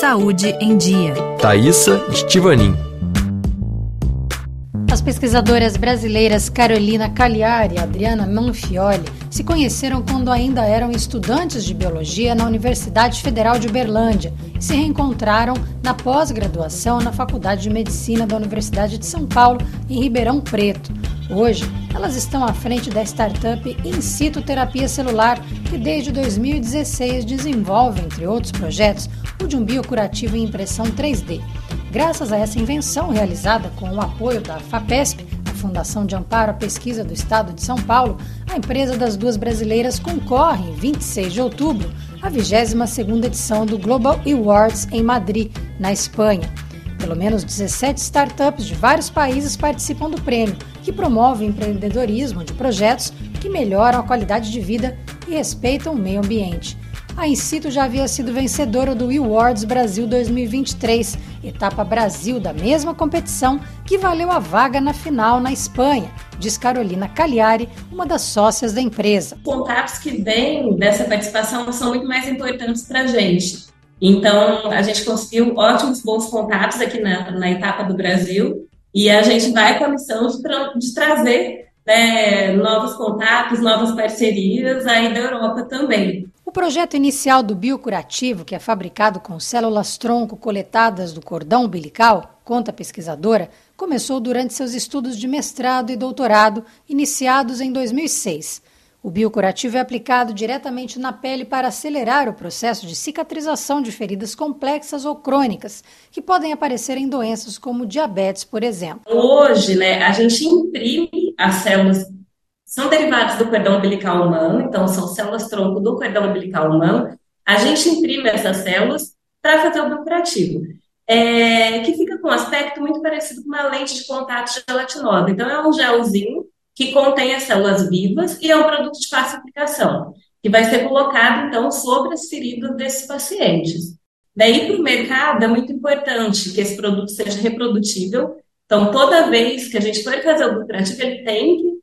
Saúde em Dia. Thaisa Estivanin. As pesquisadoras brasileiras Carolina Cagliari e Adriana Manfioli se conheceram quando ainda eram estudantes de biologia na Universidade Federal de Uberlândia e se reencontraram na pós-graduação na Faculdade de Medicina da Universidade de São Paulo, em Ribeirão Preto. Hoje, elas estão à frente da startup In Situ Terapia Celular, que desde 2016 desenvolve, entre outros projetos, o de um biocurativo em impressão 3D. Graças a essa invenção, realizada com o apoio da FAPESP, a Fundação de Amparo à Pesquisa do Estado de São Paulo, a empresa das duas brasileiras concorre, em 26 de outubro, à 22ª edição do Global Awards em Madrid, na Espanha. Pelo menos 17 startups de vários países participam do prêmio, que promove o empreendedorismo de projetos que melhoram a qualidade de vida e respeitam o meio ambiente. A Incito já havia sido vencedora do Awards Brasil 2023, etapa Brasil da mesma competição que valeu a vaga na final na Espanha, diz Carolina Cagliari, uma das sócias da empresa. Contatos que vêm dessa participação são muito mais importantes para a gente. Então, a gente conseguiu ótimos bons contatos aqui na, na etapa do Brasil e a gente vai com a missão de, de trazer né, novos contatos, novas parcerias aí da Europa também. Projeto inicial do biocurativo, que é fabricado com células tronco coletadas do cordão umbilical, conta a pesquisadora, começou durante seus estudos de mestrado e doutorado, iniciados em 2006. O biocurativo é aplicado diretamente na pele para acelerar o processo de cicatrização de feridas complexas ou crônicas, que podem aparecer em doenças como diabetes, por exemplo. Hoje, né, a gente imprime as células, são derivadas do cordão umbilical humano, então são células tronco do cordão umbilical humano. A gente imprime essas células para fazer o biocurativo. É, que fica com um aspecto muito parecido com uma lente de contato gelatinosa. Então, é um gelzinho que contém as células vivas e é um produto de fácil aplicação, que vai ser colocado, então, sobre as feridas desses pacientes. Daí, para o mercado, é muito importante que esse produto seja reprodutível. Então, toda vez que a gente for fazer o lucrativo, ele tem que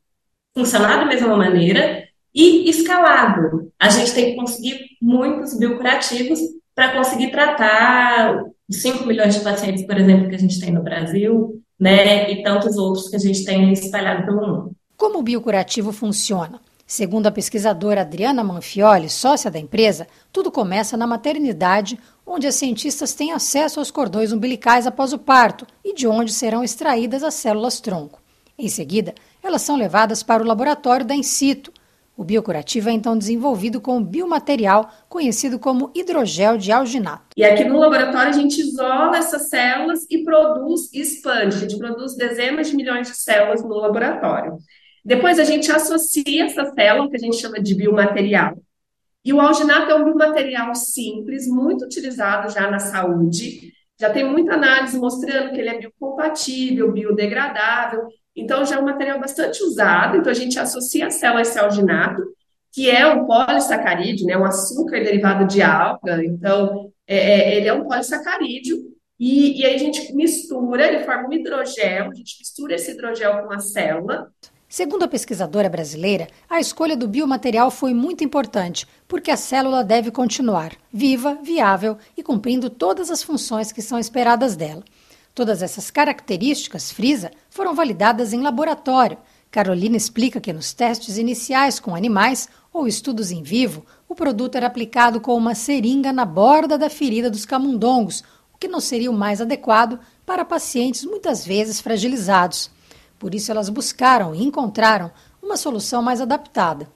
funcionar da mesma maneira e escalado. A gente tem que conseguir muitos biocurativos para conseguir tratar 5 milhões de pacientes, por exemplo, que a gente tem no Brasil, né, e tantos outros que a gente tem espalhado pelo mundo. Como o biocurativo funciona? Segundo a pesquisadora Adriana Manfioli, sócia da empresa, tudo começa na maternidade, onde as cientistas têm acesso aos cordões umbilicais após o parto e de onde serão extraídas as células tronco. Em seguida, elas são levadas para o laboratório da In situ. O biocurativo é então desenvolvido com um biomaterial conhecido como hidrogel de alginato. E aqui no laboratório a gente isola essas células e produz e expande. A gente produz dezenas de milhões de células no laboratório. Depois a gente associa essa célula, que a gente chama de biomaterial. E o alginato é um biomaterial simples, muito utilizado já na saúde. Já tem muita análise mostrando que ele é biocompatível, biodegradável. Então, já é um material bastante usado. Então, a gente associa célula a esse alginato, que é um polissacarídeo, né, um açúcar derivado de alga. Então, é, é ele é um polissacarídeo. E, e aí a gente mistura, ele forma um hidrogel, a gente mistura esse hidrogel com a célula Segundo a pesquisadora brasileira, a escolha do biomaterial foi muito importante, porque a célula deve continuar viva, viável e cumprindo todas as funções que são esperadas dela. Todas essas características, frisa, foram validadas em laboratório. Carolina explica que nos testes iniciais com animais ou estudos em vivo, o produto era aplicado com uma seringa na borda da ferida dos camundongos, o que não seria o mais adequado para pacientes muitas vezes fragilizados. Por isso, elas buscaram e encontraram uma solução mais adaptada.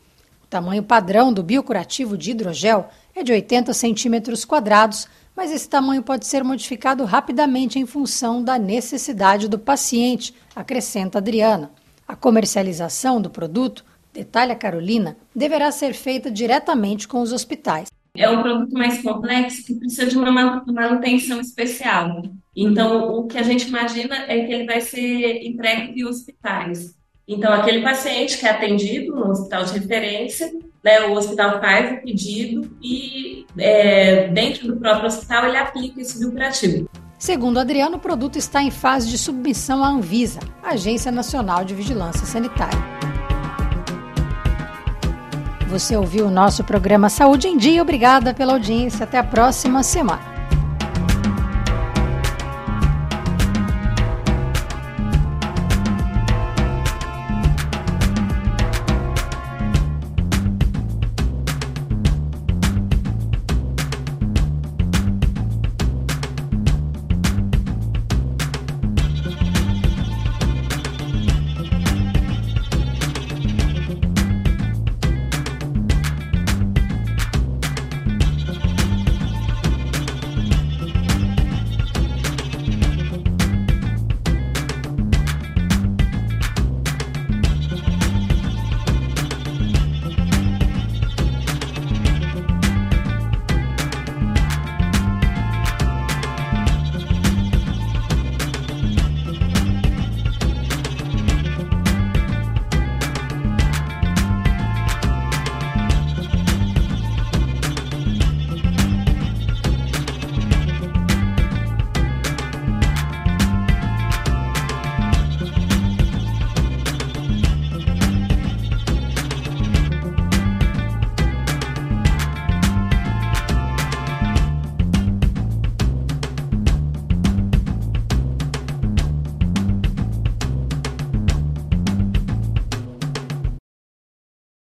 O tamanho padrão do biocurativo de hidrogel é de 80 centímetros quadrados, mas esse tamanho pode ser modificado rapidamente em função da necessidade do paciente, acrescenta Adriana. A comercialização do produto, detalha Carolina, deverá ser feita diretamente com os hospitais. É um produto mais complexo que precisa de uma manutenção especial. Então, o que a gente imagina é que ele vai ser entregue em hospitais. Então, aquele paciente que é atendido no hospital de referência, né, o hospital faz o pedido e, é, dentro do próprio hospital, ele aplica esse biocurativo. Segundo Adriano, o produto está em fase de submissão à Anvisa, Agência Nacional de Vigilância Sanitária. Você ouviu o nosso programa Saúde em Dia. Obrigada pela audiência. Até a próxima semana.